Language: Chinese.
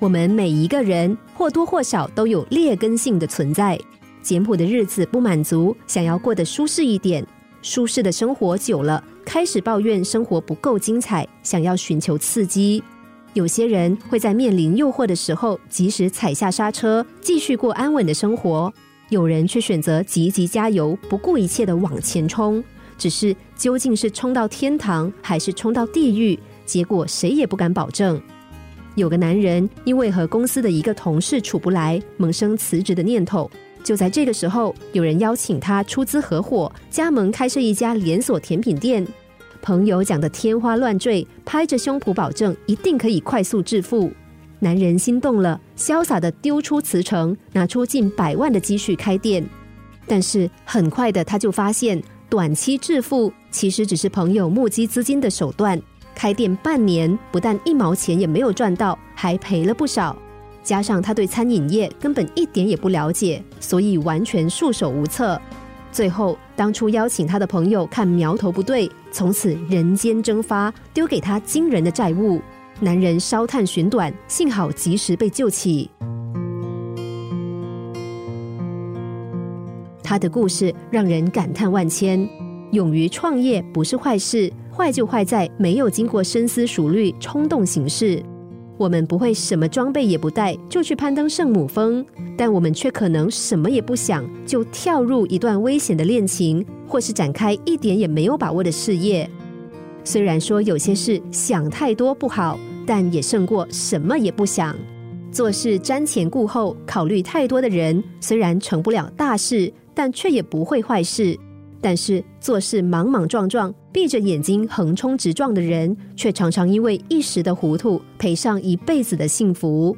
我们每一个人或多或少都有劣根性的存在。简朴的日子不满足，想要过得舒适一点。舒适的生活久了，开始抱怨生活不够精彩，想要寻求刺激。有些人会在面临诱惑的时候，及时踩下刹车，继续过安稳的生活；有人却选择积极加油，不顾一切的往前冲。只是究竟是冲到天堂，还是冲到地狱，结果谁也不敢保证。有个男人因为和公司的一个同事处不来，萌生辞职的念头。就在这个时候，有人邀请他出资合伙，加盟开设一家连锁甜品店。朋友讲的天花乱坠，拍着胸脯保证一定可以快速致富。男人心动了，潇洒的丢出辞呈，拿出近百万的积蓄开店。但是很快的，他就发现短期致富其实只是朋友募集资金的手段。开店半年，不但一毛钱也没有赚到，还赔了不少。加上他对餐饮业根本一点也不了解，所以完全束手无策。最后，当初邀请他的朋友看苗头不对，从此人间蒸发，丢给他惊人的债务。男人烧炭寻短，幸好及时被救起。他的故事让人感叹万千。勇于创业不是坏事，坏就坏在没有经过深思熟虑，冲动行事。我们不会什么装备也不带就去攀登圣母峰，但我们却可能什么也不想就跳入一段危险的恋情，或是展开一点也没有把握的事业。虽然说有些事想太多不好，但也胜过什么也不想。做事瞻前顾后，考虑太多的人，虽然成不了大事，但却也不会坏事。但是做事莽莽撞撞、闭着眼睛横冲直撞的人，却常常因为一时的糊涂，赔上一辈子的幸福。